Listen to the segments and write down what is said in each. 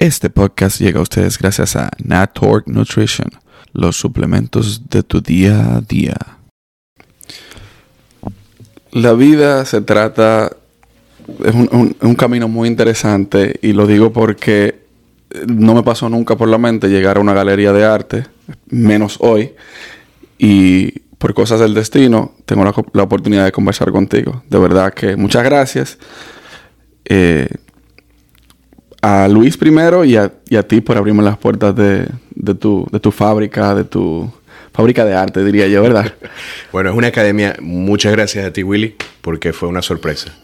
Este podcast llega a ustedes gracias a Natork Nutrition, los suplementos de tu día a día. La vida se trata, es un, camino muy interesante y lo digo porque no me pasó nunca por la mente llegar a una galería de arte, menos hoy, y por cosas del destino tengo la, oportunidad de conversar contigo. De verdad que muchas gracias. Eh, a Luis primero y a, ti por abrirme las puertas de, tu, de tu fábrica, de tu fábrica de arte, diría yo, ¿verdad? bueno, es una academia. Muchas gracias a ti, Willy, porque fue una sorpresa.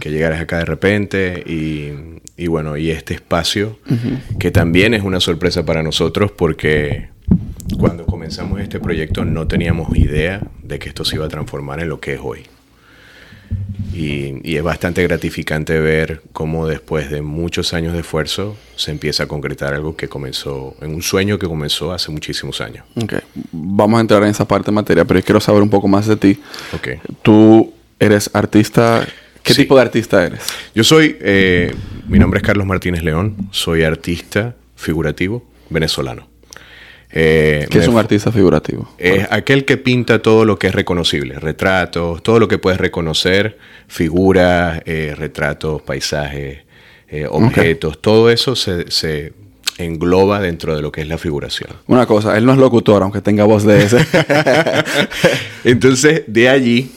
Que llegaras acá de repente y, bueno, y este espacio, que también es una sorpresa para nosotros porque cuando comenzamos este proyecto no teníamos idea de que esto se iba a transformar en lo que es hoy. Y, es bastante gratificante ver cómo después de muchos años de esfuerzo se empieza a concretar algo que comenzó, en un sueño que comenzó hace muchísimos años. Okay. Vamos a entrar en esa parte de materia, pero yo quiero saber un poco más de ti. Okay. Tú eres artista. ¿Qué tipo de artista eres? Yo soy, eh, mi nombre es Carlos Martínez León, soy artista figurativo venezolano. Eh, ¿Qué es un artista figurativo? Es aquel que pinta todo lo que es reconocible, retratos, todo lo que puedes reconocer, figuras, eh, retratos, paisajes, eh, objetos, todo eso se, engloba dentro de lo que es la figuración. Una cosa, él no es locutor, aunque tenga voz de ese. Entonces, de allí,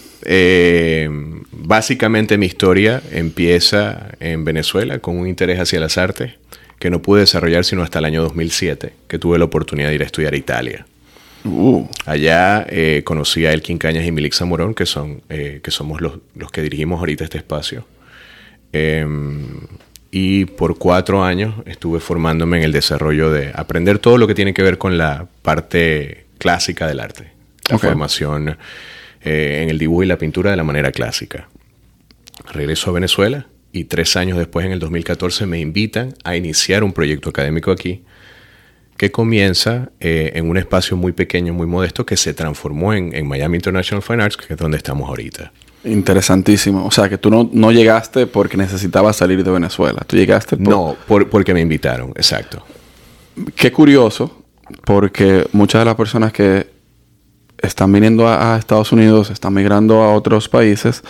básicamente mi historia empieza en Venezuela con un interés hacia las artes que no pude desarrollar sino hasta el año 2007, que tuve la oportunidad de ir a estudiar a Italia. Uh. Allá eh, conocí a Elkin Cañas y Milik Zamorón, que, son, eh, que somos los, que dirigimos ahorita este espacio. Em, y por cuatro años estuve formándome en el desarrollo de aprender todo lo que tiene que ver con la parte clásica del arte. La formación eh, en el dibujo y la pintura de la manera clásica. Regreso a Venezuela y tres años después, en el 2014, me invitan a iniciar un proyecto académico aquí que comienza eh, en un espacio muy pequeño, muy modesto, que se transformó en, Miami International Fine Arts, que es donde estamos ahorita. Interesantísimo. O sea, que tú no, no llegaste porque necesitabas salir de Venezuela. Tú llegaste No, porque me invitaron, exacto. Qué curioso, porque muchas de las personas que están viniendo a Estados Unidos, están migrando a otros países,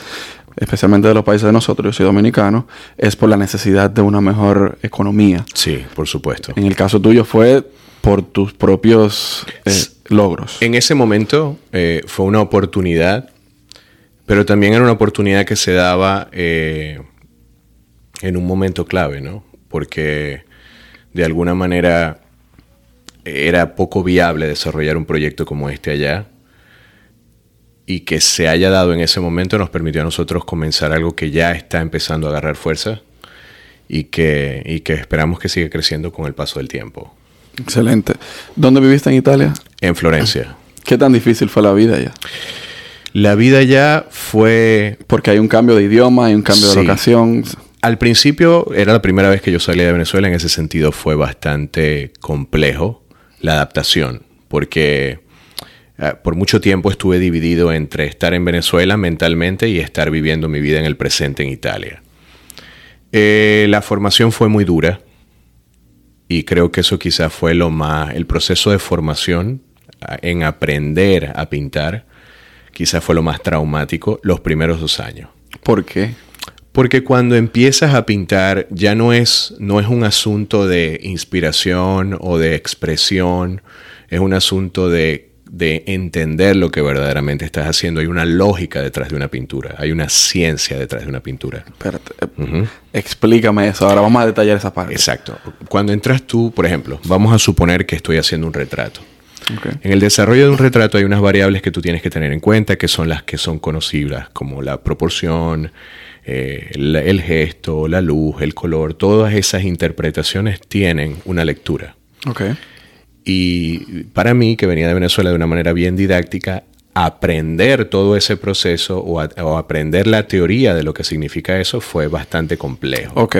especialmente de los países de nosotros, yo soy dominicano, es por la necesidad de una mejor economía. Sí, por supuesto. En el caso tuyo fue por tus propios eh, logros. En ese momento eh, fue una oportunidad, pero también era una oportunidad que se daba eh, en un momento clave, ¿no? Porque de alguna manera era poco viable desarrollar un proyecto como este allá y que se haya dado en ese momento nos permitió a nosotros comenzar algo que ya está empezando a agarrar fuerza y que, y que esperamos que siga creciendo con el paso del tiempo. Excelente. ¿Dónde viviste en Italia? En Florencia. ¿Qué tan difícil fue la vida allá? La vida allá fue... Porque hay un cambio de idioma, hay un cambio de locación. Al principio era la primera vez que yo salía de Venezuela, en ese sentido fue bastante complejo la adaptación, porque por mucho tiempo estuve dividido entre estar en Venezuela mentalmente y estar viviendo mi vida en el presente en Italia. Eh, la formación fue muy dura y creo que eso quizás fue lo más, el proceso de formación eh, en aprender a pintar, quizás fue lo más traumático los primeros dos años. ¿Por qué? Porque cuando empiezas a pintar ya no es, no es un asunto de inspiración o de expresión, es un asunto de de entender lo que verdaderamente estás haciendo. Hay una lógica detrás de una pintura, hay una ciencia detrás de una pintura. Espérate, eh, explícame eso, ahora vamos a detallar esa parte. Exacto. Cuando entras tú, por ejemplo, vamos a suponer que estoy haciendo un retrato. En el desarrollo de un retrato hay unas variables que tú tienes que tener en cuenta, que son las que son conocibles, como la proporción, eh, el, gesto, la luz, el color. Todas esas interpretaciones tienen una lectura. Okay. Y para mí, que venía de Venezuela de una manera bien didáctica, aprender todo ese proceso o, aprender la teoría de lo que significa eso fue bastante complejo. Ok.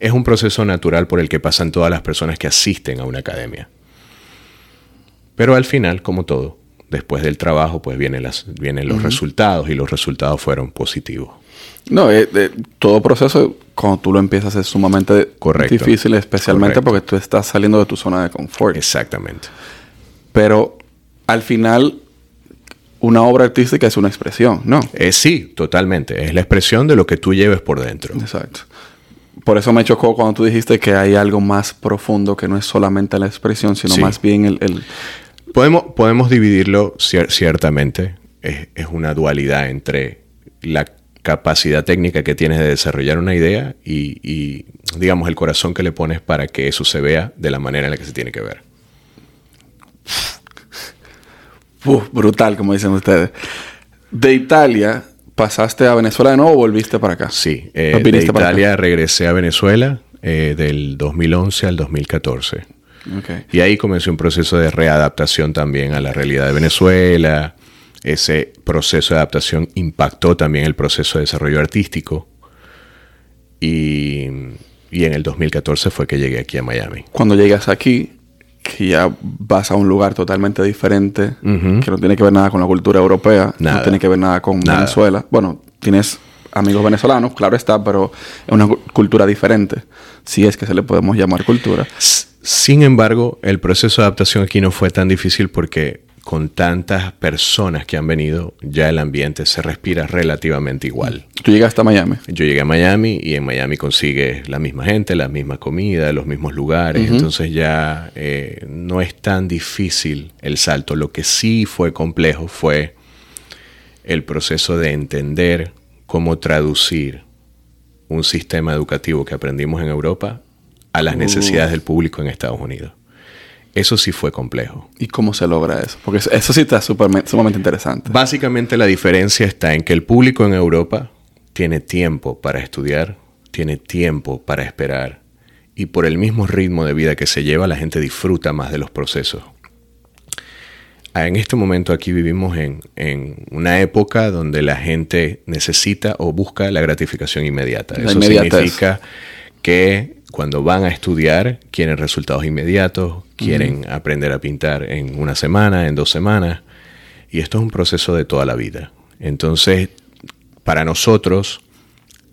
Es un proceso natural por el que pasan todas las personas que asisten a una academia. Pero al final, como todo, después del trabajo, pues vienen, las, vienen los resultados y los resultados fueron positivos. No, eh, eh, todo proceso, cuando tú lo empiezas, es sumamente difícil, especialmente porque tú estás saliendo de tu zona de confort. Exactamente. Pero al final, una obra artística es una expresión, ¿no? Eh, sí, totalmente. Es la expresión de lo que tú lleves por dentro. Exacto. Por eso me chocó cuando tú dijiste que hay algo más profundo que no es solamente la expresión, sino más bien el... Podemos, podemos dividirlo ciertamente. Es, es, una dualidad entre la capacidad técnica que tienes de desarrollar una idea y, digamos, el corazón que le pones para que eso se vea de la manera en la que se tiene que ver. brutal, como dicen ustedes. De Italia, ¿pasaste a Venezuela de nuevo o volviste para acá? Sí, eh, de Italia regresé a Venezuela eh, del 2011 al 2014. Y ahí comenzó un proceso de readaptación también a la realidad de Venezuela, ese proceso de adaptación impactó también el proceso de desarrollo artístico. Y, en el 2014 fue que llegué aquí a Miami. Cuando llegas aquí, que ya vas a un lugar totalmente diferente, que no tiene que ver nada con la cultura europea, no tiene que ver nada con Venezuela. Bueno, tienes amigos venezolanos, claro está, pero es una cultura diferente, si es que se le podemos llamar cultura. Sin embargo, el proceso de adaptación aquí no fue tan difícil porque con tantas personas que han venido, ya el ambiente se respira relativamente igual. ¿Tú llegaste a Miami? Yo llegué a Miami y en Miami consigues la misma gente, la misma comida, los mismos lugares. Entonces ya eh, no es tan difícil el salto. Lo que sí fue complejo fue el proceso de entender cómo traducir un sistema educativo que aprendimos en Europa a las necesidades del público en Estados Unidos. Eso sí fue complejo. ¿Y cómo se logra eso? Porque eso sí está sumamente interesante. Básicamente la diferencia está en que el público en Europa tiene tiempo para estudiar, tiene tiempo para esperar y por el mismo ritmo de vida que se lleva la gente disfruta más de los procesos. Ah, en este momento aquí vivimos en, en una época donde la gente necesita o busca la gratificación inmediata. Eso significa que cuando van a estudiar quieren resultados inmediatos, quieren aprender a pintar en una semana, en dos semanas, y esto es un proceso de toda la vida. Entonces, para nosotros,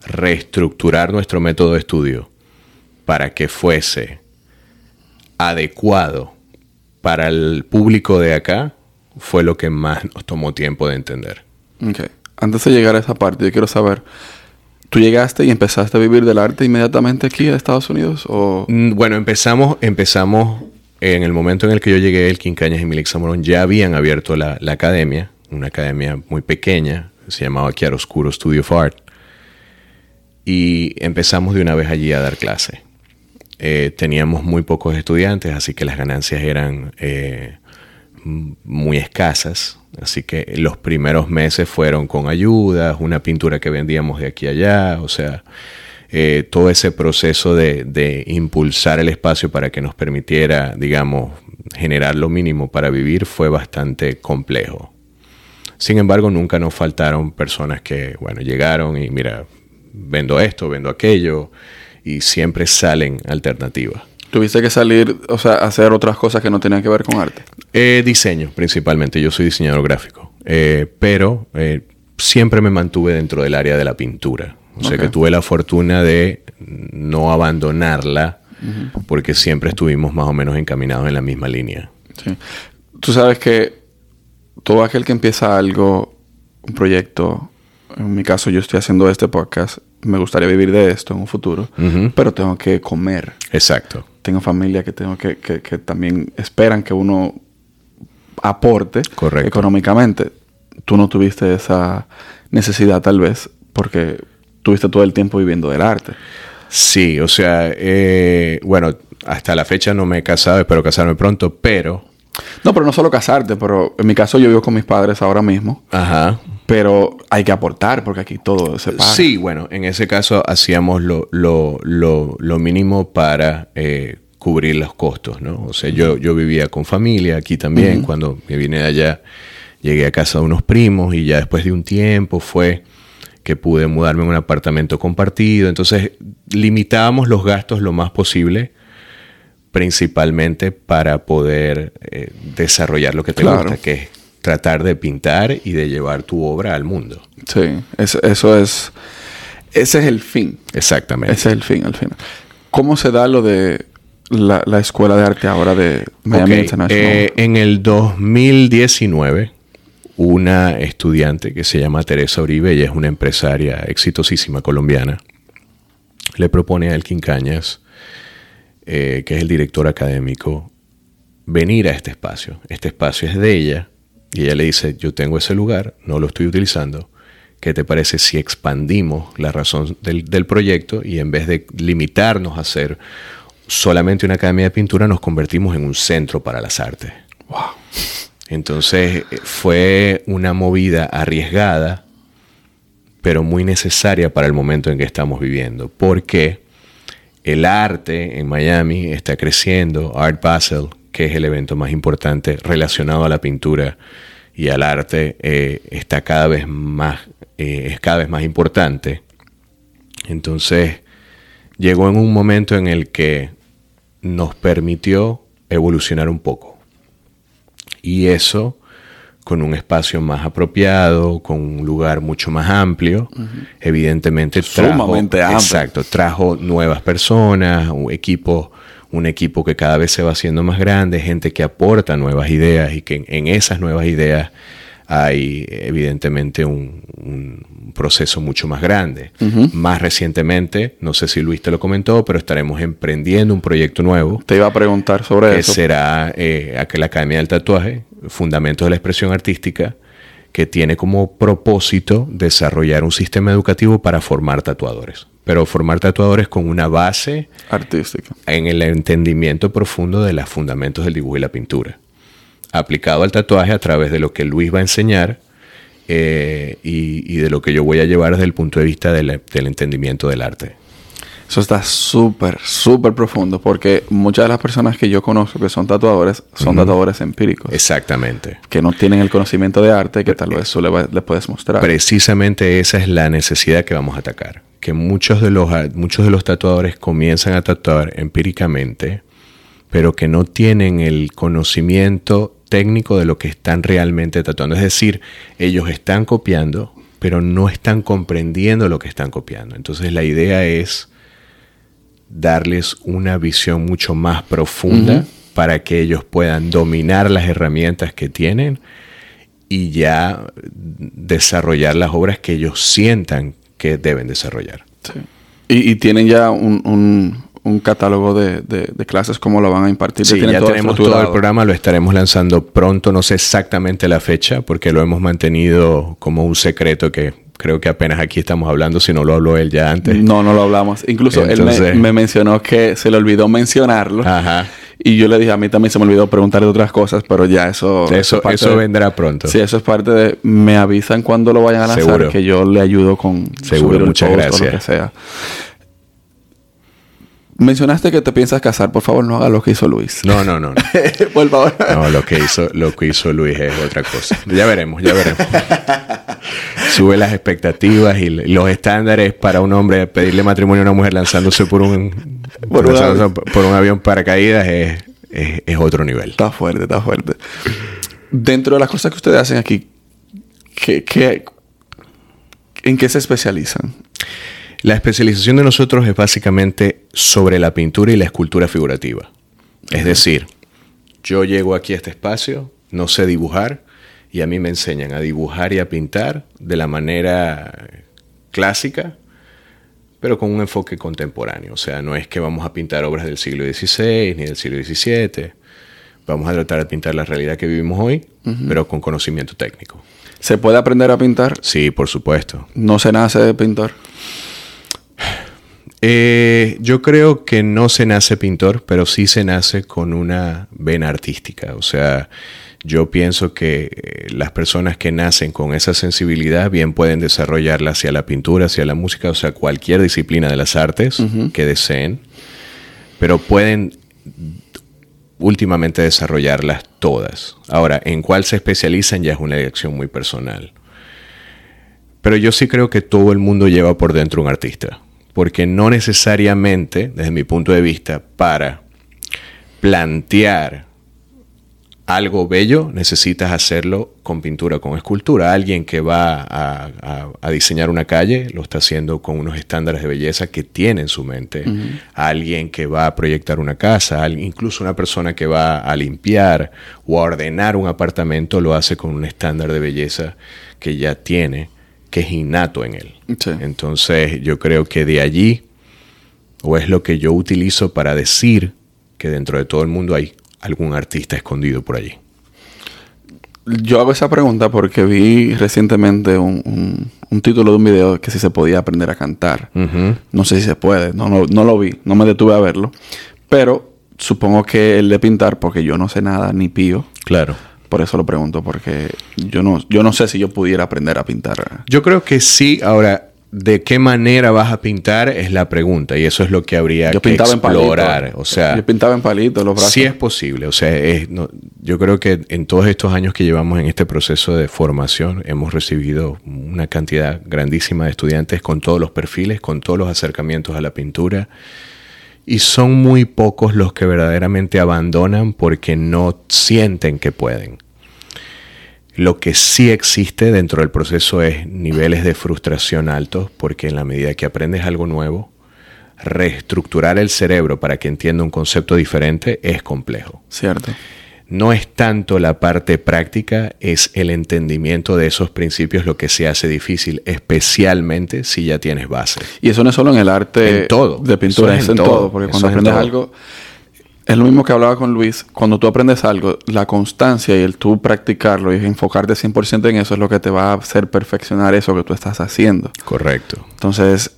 reestructurar nuestro método de estudio para que fuese adecuado para el público de acá fue lo que más nos tomó tiempo de entender. Okay. Antes de llegar a esa parte, yo quiero saber, ¿Tú llegaste y empezaste a vivir del arte inmediatamente aquí a Estados Unidos? Mm, bueno, empezamos, empezamos en el momento en el que yo llegué, el Quincañas y Milix Zamorón ya habían abierto la, academia, una academia muy pequeña, se llamaba Oscuro Studio of Art. Y empezamos de una vez allí a dar clase. Eh, teníamos muy pocos estudiantes, así que las ganancias eran eh, muy escasas. Así que los primeros meses fueron con ayudas, una pintura que vendíamos de aquí a allá, o sea, eh, todo ese proceso de, impulsar el espacio para que nos permitiera, digamos, generar lo mínimo para vivir fue bastante complejo. Sin embargo, nunca nos faltaron personas que, bueno, llegaron y mira, vendo esto, vendo aquello, y siempre salen alternativas. ¿Tuviste que salir, o sea, hacer otras cosas que no tenían que ver con arte? Eh, diseño, principalmente. Yo soy diseñador gráfico. Eh, pero eh, siempre me mantuve dentro del área de la pintura. O sea que tuve la fortuna de no abandonarla porque siempre estuvimos más o menos encaminados en la misma línea. Sí. Tú sabes que todo aquel que empieza algo, un proyecto, en mi caso yo estoy haciendo este podcast, me gustaría vivir de esto en un futuro, pero tengo que comer. Exacto. Tengo familia que tengo que, que, que también esperan que uno aporte económicamente. Tú no tuviste esa necesidad tal vez porque tuviste todo el tiempo viviendo del arte. Sí, o sea, eh, bueno, hasta la fecha no me he casado, espero casarme pronto, pero... No, pero no solo casarte, pero en mi caso yo vivo con mis padres ahora mismo. Ajá. Pero hay que aportar porque aquí todo se paga. Sí, bueno, en ese caso hacíamos lo, lo, lo, lo mínimo para eh, cubrir los costos, ¿no? O sea, yo, yo vivía con familia aquí también. Cuando me vine de allá, llegué a casa de unos primos y ya después de un tiempo fue que pude mudarme a un apartamento compartido. Entonces, limitábamos los gastos lo más posible, principalmente para poder eh, desarrollar lo que te gusta, que es tratar de pintar y de llevar tu obra al mundo. Sí, eso, eso es, ese es el fin. Exactamente. Ese es el fin al final. ¿Cómo se da lo de la, Escuela de Arte ahora de Miami International? Eh, en el 2019, una estudiante que se llama Teresa Uribe, ella es una empresaria exitosísima colombiana, le propone a Elkin Cañas, eh, que es el director académico, venir a este espacio. Este espacio es de ella y ella le dice, yo tengo ese lugar, no lo estoy utilizando. ¿Qué te parece si expandimos la razón del, del proyecto y en vez de limitarnos a ser solamente una academia de pintura, nos convertimos en un centro para las artes? Wow. Entonces fue una movida arriesgada, pero muy necesaria para el momento en que estamos viviendo, porque el arte en Miami está creciendo, Art Basel, que es el evento más importante relacionado a la pintura y al arte, eh, está cada vez más, eh, es cada vez más importante. Entonces llegó en un momento en el que nos permitió evolucionar un poco. Y eso con un espacio más apropiado, con un lugar mucho más amplio, evidentemente trajo, exacto, trajo nuevas personas, un equipo, un equipo que cada vez se va haciendo más grande, gente que aporta nuevas ideas y que en esas nuevas ideas hay evidentemente un, proceso mucho más grande. Más recientemente, no sé si Luis te lo comentó, pero estaremos emprendiendo un proyecto nuevo. Te iba a preguntar sobre eso. Que será eh, aquel Academia del Tatuaje, Fundamentos de la Expresión Artística, que tiene como propósito desarrollar un sistema educativo para formar tatuadores. Pero formar tatuadores con una base artística. En el entendimiento profundo de los fundamentos del dibujo y la pintura aplicado al tatuaje a través de lo que Luis va a enseñar eh, y, de lo que yo voy a llevar desde el punto de vista del, entendimiento del arte. Eso está súper, súper profundo porque muchas de las personas que yo conozco que son tatuadores son tatuadores empíricos. Exactamente. Que no tienen el conocimiento de arte que tal vez tú le, le, puedes mostrar. Precisamente esa es la necesidad que vamos a atacar. Que muchos de los, muchos de los tatuadores comienzan a tatuar empíricamente, pero que no tienen el conocimiento técnico de lo que están realmente tratando. Es decir, ellos están copiando, pero no están comprendiendo lo que están copiando. Entonces la idea es darles una visión mucho más profunda para que ellos puedan dominar las herramientas que tienen y ya desarrollar las obras que ellos sientan que deben desarrollar. Y, tienen ya un, un catálogo de, clases, cómo lo van a impartir. Sí, ya tenemos todo el programa, lo estaremos lanzando pronto, no sé exactamente la fecha, porque lo hemos mantenido como un secreto que creo que apenas aquí estamos hablando, si no lo habló él ya antes. No, no lo hablamos. Incluso él me, mencionó que se le olvidó mencionarlo. Ajá. Y yo le dije, a mí también se me olvidó preguntarle otras cosas, pero ya eso... Eso, eso, vendrá pronto. Sí, eso es parte de... Me avisan cuando lo vayan a lanzar, que yo le ayudo con... Seguro, muchas gracias. lo que sea. Mencionaste que te piensas casar, por favor, no haga lo que hizo Luis. No, no, no. por favor. No, lo que hizo, lo que hizo Luis es otra cosa. Ya veremos, ya veremos. Sube las expectativas y los estándares para un hombre pedirle matrimonio a una mujer lanzándose por un por, un, avión paracaídas es, es, otro nivel. Está fuerte, está fuerte. Dentro de las cosas que ustedes hacen aquí, ¿qué, qué, en qué se especializan? La especialización de nosotros es básicamente sobre la pintura y la escultura figurativa. Es decir, yo llego aquí a este espacio, no sé dibujar, y a mí me enseñan a dibujar y a pintar de la manera clásica, pero con un enfoque contemporáneo. O sea, no es que vamos a pintar obras del siglo XVI ni del siglo XVII. Vamos a tratar de pintar la realidad que vivimos hoy, pero con conocimiento técnico. ¿Se puede aprender a pintar? Sí, por supuesto. ¿No se nace de pintar? Eh, yo creo que no se nace pintor, pero sí se nace con una vena artística. O sea, yo pienso que eh, las personas que nacen con esa sensibilidad bien pueden desarrollarla hacia la pintura, hacia la música, o sea, cualquier disciplina de las artes que deseen, pero pueden últimamente desarrollarlas todas. Ahora, en cuál se especializan ya es una elección muy personal. Pero yo sí creo que todo el mundo lleva por dentro un artista porque no necesariamente, desde mi punto de vista, para plantear algo bello, necesitas hacerlo con pintura, con escultura. Alguien que va a, diseñar una calle lo está haciendo con unos estándares de belleza que tiene en su mente. Alguien que va a proyectar una casa, incluso una persona que va a limpiar o a ordenar un apartamento lo hace con un estándar de belleza que ya tiene, que es innato en él. Entonces yo creo que de allí, o es lo que yo utilizo para decir que dentro de todo el mundo hay algún artista escondido por allí? Yo hago esa pregunta porque vi recientemente un, título de un video que si se podía aprender a cantar. No sé si se puede, no, no, lo vi, no me detuve a verlo. Pero supongo que el de pintar, porque yo no sé nada, ni pío. Claro. Por eso lo pregunto, porque yo no, yo no sé si yo pudiera aprender a pintar. Yo creo que sí. Ahora, de qué manera vas a pintar es la pregunta y eso es lo que habría que explorar. o sea, yo pintaba en palitos los brazos. Sí es posible. O sea, yo creo que en todos estos años que llevamos en este proceso de formación hemos recibido una cantidad grandísima de estudiantes con todos los perfiles, con todos los acercamientos a la pintura. Y son muy pocos los que verdaderamente abandonan porque no sienten que pueden. Lo que sí existe dentro del proceso es niveles de frustración altos, porque en la medida que aprendes algo nuevo, reestructurar el cerebro para que entienda un concepto diferente es complejo. Cierto. No es tanto la parte práctica, es el entendimiento de esos principios lo que se hace difícil, especialmente si ya tienes base. Y eso no es solo en el arte todo. de pintura, es, en, todo, porque cuando aprendes algo es lo mismo que hablaba con Luis. Cuando tú aprendes algo, la constancia y el tú practicarlo y enfocarte 100% en eso es lo que te va a hacer perfeccionar eso que tú estás haciendo. Correcto. Entonces,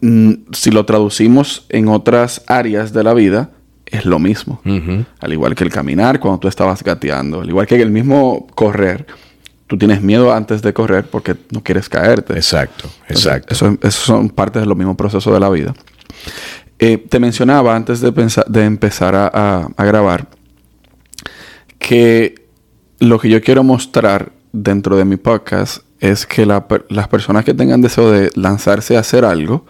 mm, si lo traducimos en otras áreas de la vida, es lo mismo. Al igual que el caminar cuando tú estabas gateando, al igual que el mismo correr. Tú tienes miedo antes de correr porque no quieres caerte. Exacto, exacto. eso, eso son partes del mismo proceso de la vida. Eh, te mencionaba antes de, de empezar a, grabar que lo que yo quiero mostrar dentro de mi podcast es que las personas que tengan deseo de lanzarse a hacer algo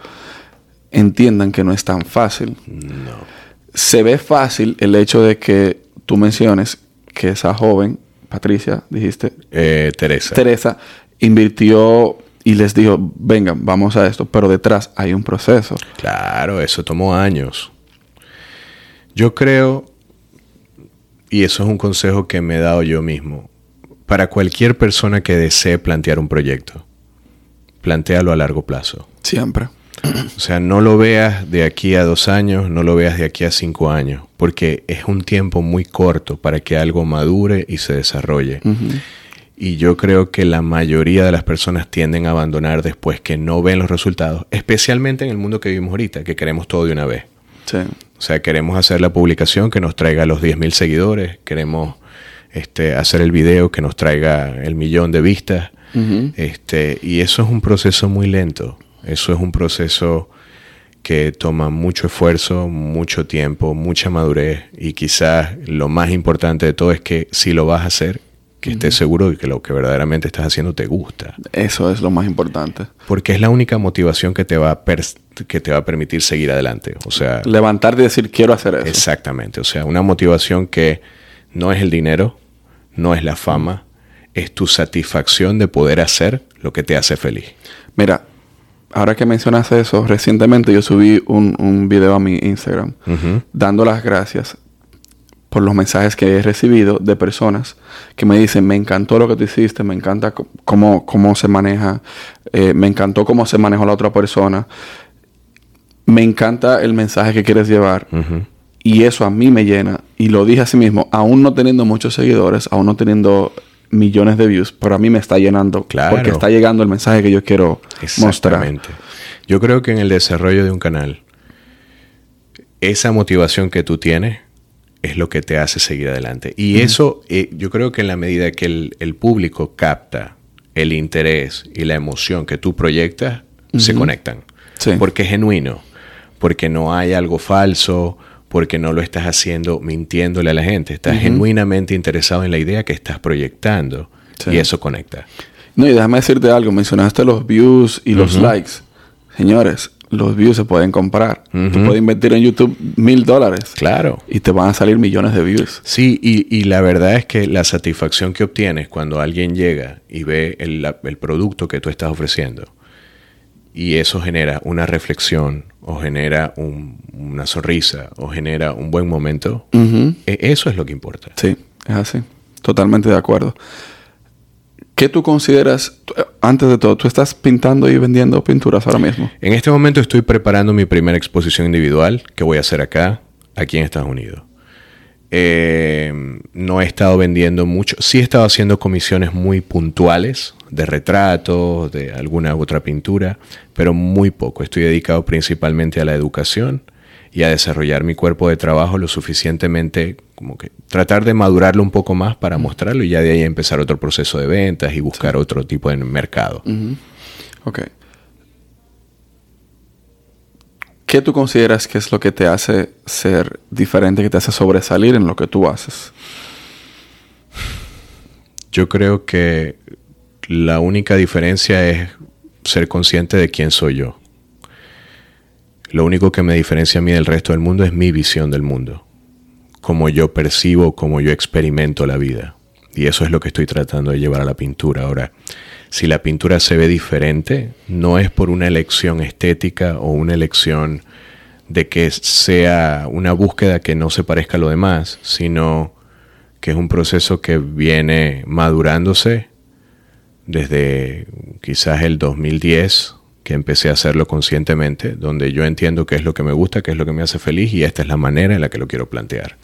entiendan que no es tan fácil. No. Se ve fácil el hecho de que tú menciones que esa joven, Patricia, dijiste. Eh, Teresa. Teresa invirtió y les dijo, vengan, vamos a esto, pero detrás hay un proceso. Claro, eso tomó años. Yo creo, y eso es un consejo que me he dado yo mismo, para cualquier persona que desee plantear un proyecto, plantealo a largo plazo. Siempre. O sea, no lo veas de aquí a dos años, no lo veas de aquí a cinco años, porque es un tiempo muy corto para que algo madure y se desarrolle. Y yo creo que la mayoría de las personas tienden a abandonar después que no ven los resultados, especialmente en el mundo que vivimos ahorita, que queremos todo de una vez. Sí. O sea, queremos hacer la publicación que nos traiga los 10.000 seguidores, queremos este, hacer el video que nos traiga el millón de vistas. este, y eso es un proceso muy lento. Eso es un proceso que toma mucho esfuerzo, mucho tiempo, mucha madurez y quizás lo más importante de todo es que si lo vas a hacer, que estés seguro de que lo que verdaderamente estás haciendo te gusta. Eso es lo más importante. Porque es la única motivación que te va a, que te va a permitir seguir adelante. O sea, levantarte y decir quiero hacer eso. Exactamente. O sea, una motivación que no es el dinero, no es la fama, es tu satisfacción de poder hacer lo que te hace feliz. Mira, ahora que mencionas eso, recientemente yo subí un, un video a mi Instagram dando las gracias por los mensajes que he recibido de personas que me dicen, me encantó lo que tú hiciste, me encanta cómo, cómo se maneja, eh, me encantó cómo se manejó la otra persona, me encanta el mensaje que quieres llevar. Y eso a mí me llena. Y lo dije así mismo, aún no teniendo muchos seguidores, aún no teniendo millones de views, pero a mí me está llenando. Claro. Porque está llegando el mensaje que yo quiero mostrar. Yo creo que en el desarrollo de un canal, esa motivación que tú tienes, es lo que te hace seguir adelante. Y eso, eh, yo creo que en la medida que el, público capta el interés y la emoción que tú proyectas, se conectan. Porque es genuino, porque no hay algo falso, porque no lo estás haciendo mintiéndole a la gente. Estás genuinamente interesado en la idea que estás proyectando y eso conecta. No, y déjame decirte algo. Mencionaste los views y los likes. Señores, los views se pueden comprar. Tú puedes invertir en YouTube mil dólares. Claro. Y te van a salir millones de views. Sí, y, la verdad es que la satisfacción que obtienes cuando alguien llega y ve el, producto que tú estás ofreciendo y eso genera una reflexión o genera una sonrisa o genera un buen momento, e, eso es lo que importa. Sí, es así. Totalmente de acuerdo. ¿Qué tú consideras, antes de todo, tú estás pintando y vendiendo pinturas ahora mismo? En este momento estoy preparando mi primera exposición individual que voy a hacer acá, aquí en Estados Unidos. Eh, no he estado vendiendo mucho, sí he estado haciendo comisiones muy puntuales de retratos, de alguna otra pintura, pero muy poco. Estoy dedicado principalmente a la educación y a desarrollar mi cuerpo de trabajo lo suficientemente como que tratar de madurarlo un poco más para mostrarlo y ya de ahí empezar otro proceso de ventas y buscar otro tipo de mercado. Ok. ¿Qué tú consideras que es lo que te hace ser diferente, que te hace sobresalir en lo que tú haces? Yo creo que la única diferencia es ser consciente de quién soy yo. Lo único que me diferencia a mí del resto del mundo es mi visión del mundo, como yo percibo, como yo experimento la vida. Y eso es lo que estoy tratando de llevar a la pintura. Ahora, si la pintura se ve diferente, no es por una elección estética o una elección de que sea una búsqueda que no se parezca a lo demás, sino que es un proceso que viene madurándose desde quizás el 2010 que empecé a hacerlo conscientemente, donde yo entiendo qué es lo que me gusta, qué es lo que me hace feliz y esta es la manera en la que lo quiero plantear.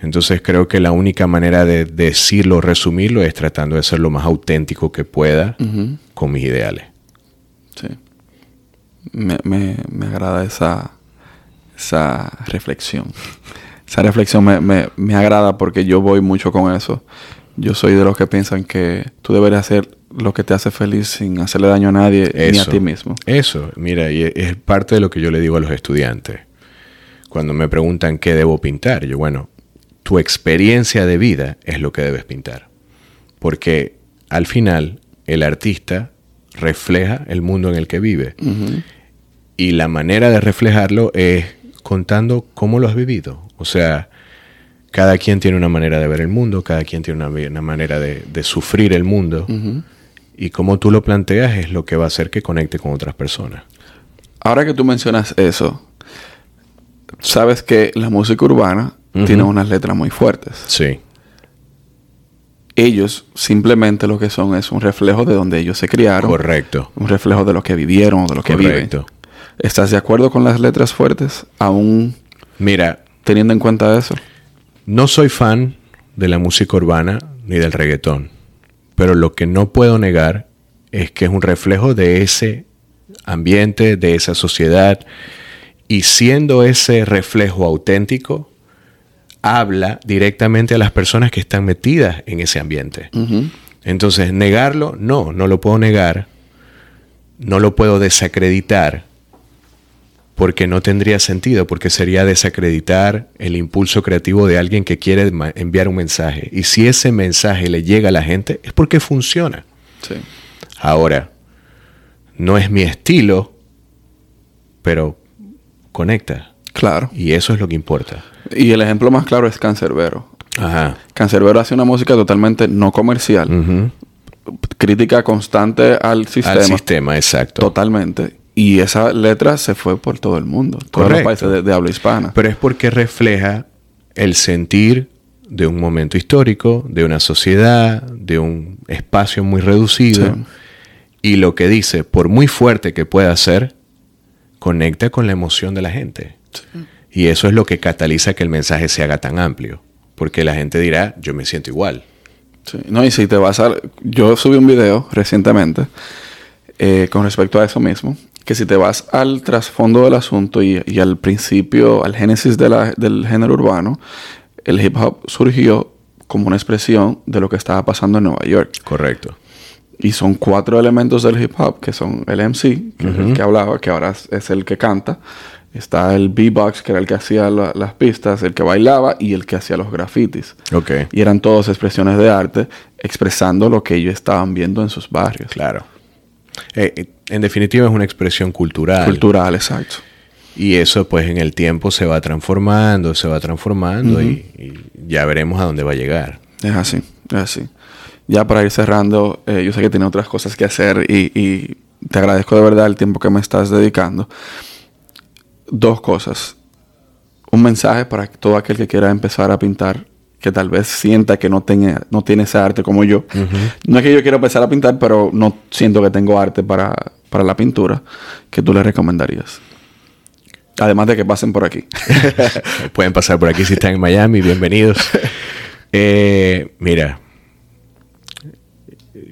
Entonces creo que la única manera de decirlo, resumirlo, es tratando de ser lo más auténtico que pueda con mis ideales. Sí. Me, me, me agrada esa, esa reflexión. Esa reflexión me, me, me agrada porque yo voy mucho con eso. Yo soy de los que piensan que tú deberías hacer lo que te hace feliz sin hacerle daño a nadie ni a ti mismo. Eso, mira, y es parte de lo que yo le digo a los estudiantes. Cuando me preguntan qué debo pintar, yo, bueno, tu experiencia de vida es lo que debes pintar. Porque al final el artista refleja el mundo en el que vive. Y la manera de reflejarlo es contando cómo lo has vivido. O sea, cada quien tiene una manera de ver el mundo, cada quien tiene una, manera de, sufrir el mundo. Y cómo tú lo planteas es lo que va a hacer que conecte con otras personas. Ahora que tú mencionas eso, sabes que la música urbana tiene unas letras muy fuertes. Sí. Ellos simplemente lo que son es un reflejo de donde ellos se criaron. Correcto. Un reflejo de lo que vivieron, de lo que Correcto. viven. ¿Estás de acuerdo con las letras fuertes aún Mira, teniendo en cuenta eso? No soy fan de la música urbana ni del reggaetón, pero lo que no puedo negar es que es un reflejo de ese ambiente, de esa sociedad, y siendo ese reflejo auténtico, habla directamente a las personas que están metidas en ese ambiente. Entonces, negarlo, no, no lo puedo negar, no lo puedo desacreditar, porque no tendría sentido, porque sería desacreditar el impulso creativo de alguien que quiere enviar un mensaje. Y si ese mensaje le llega a la gente, es porque funciona. Ahora, no es mi estilo, pero conecta. Claro. Y eso es lo que importa. Y el ejemplo más claro es Cancerbero. Ajá. Cancerbero hace una música totalmente no comercial. Crítica constante al sistema. Al sistema, exacto. Totalmente. Y esa letra se fue por todo el mundo, todos los países de, habla hispana. Pero es porque refleja el sentir de un momento histórico, de una sociedad, de un espacio muy reducido. Y lo que dice, por muy fuerte que pueda ser, conecta con la emoción de la gente. Y eso es lo que cataliza que el mensaje se haga tan amplio. Porque la gente dirá, yo me siento igual. No, y si te vas a... Yo subí un video recientemente eh, con respecto a eso mismo que si te vas al trasfondo del asunto y, al principio, al génesis del género urbano, el hip hop surgió como una expresión de lo que estaba pasando en Nueva York. Correcto. Y son cuatro elementos del hip hop, que son el MC, que es el que hablaba, que ahora es el que canta. Está el B-Box, que era el que hacía las pistas, el que bailaba y el que hacía los grafitis. Okay. Y eran todos expresiones de arte expresando lo que ellos estaban viendo en sus barrios. Claro. Eh, eh, en definitiva es una expresión cultural. Cultural, exacto. Y eso pues en el tiempo se va transformando, se va transformando y, ya veremos a dónde va a llegar. Es así, es así. Ya para ir cerrando, eh, yo sé que tiene otras cosas que hacer y, te agradezco de verdad el tiempo que me estás dedicando. Dos cosas. Un mensaje para todo aquel que quiera empezar a pintar, que tal vez sienta que no, tenga, no tiene ese arte como yo. No es que yo quiera empezar a pintar, pero no siento que tengo arte para, para la pintura. que tú le recomendarías? Además de que pasen por aquí. Pueden pasar por aquí si están en Miami, bienvenidos. Eh, mira,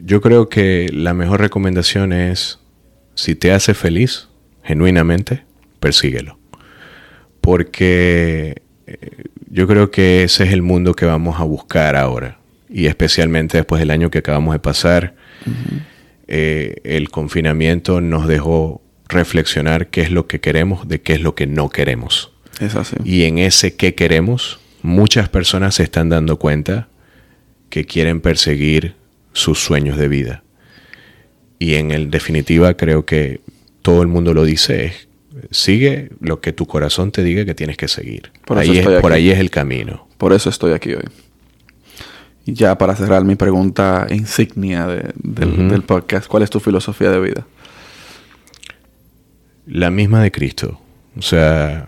yo creo que la mejor recomendación es, si te hace feliz, genuinamente, persíguelo. Porque eh, yo creo que ese es el mundo que vamos a buscar ahora. Y especialmente después del año que acabamos de pasar, eh, el confinamiento nos dejó reflexionar qué es lo que queremos de qué es lo que no queremos. Es así. Y en ese qué queremos, muchas personas se están dando cuenta que quieren perseguir sus sueños de vida. Y en el definitiva creo que todo el mundo lo dice, es, sigue lo que tu corazón te diga que tienes que seguir. Por, ahí, es, por ahí es el camino. Por eso estoy aquí hoy. Y ya para cerrar mi pregunta insignia del podcast, ¿cuál es tu filosofía de vida? La misma de Cristo. O sea,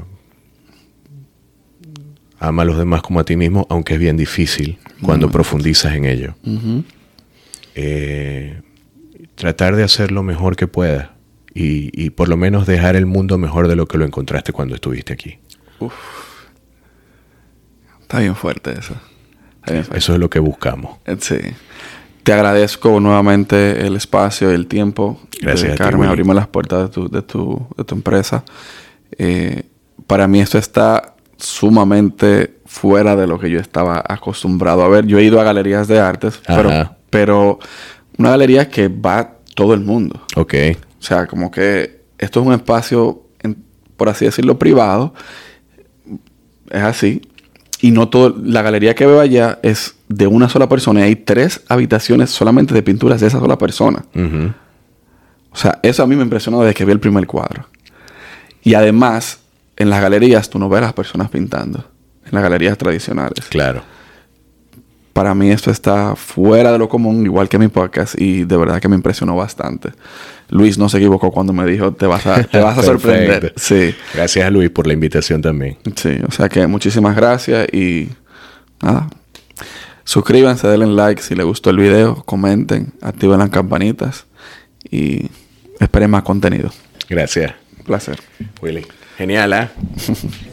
ama a los demás como a ti mismo, aunque es bien difícil cuando profundizas en ello. Eh, tratar de hacer lo mejor que puedas y, por lo menos dejar el mundo mejor de lo que lo encontraste cuando estuviste aquí. Está bien fuerte eso. Eso es lo que buscamos. Eh, sí. Te agradezco nuevamente el espacio y el tiempo. Gracias. Carmen, abrimos las puertas de tu, de tu, de tu empresa. Eh, para mí esto está sumamente fuera de lo que yo estaba acostumbrado a ver. Yo he ido a galerías de artes, pero, pero una galería que va todo el mundo. Ok. O sea, como que esto es un espacio, por así decirlo, privado. Es así. Y no todo, la galería que veo allá es de una sola persona y hay tres habitaciones solamente de pinturas de esa sola persona. O sea, eso a mí me impresionó desde que vi el primer cuadro. Y además, en las galerías tú no ves a las personas pintando. En las galerías tradicionales. Claro. Para mí esto está fuera de lo común, igual que mi podcast, y de verdad que me impresionó bastante. Luis no se equivocó cuando me dijo, te vas a, te vas a sorprender. Sí. Gracias a Luis por la invitación también. Sí, o sea que muchísimas gracias y nada. Suscríbanse, denle like si les gustó el video, comenten, activen las campanitas y esperen más contenido. Gracias. placer. Willy. Genial, ¿eh?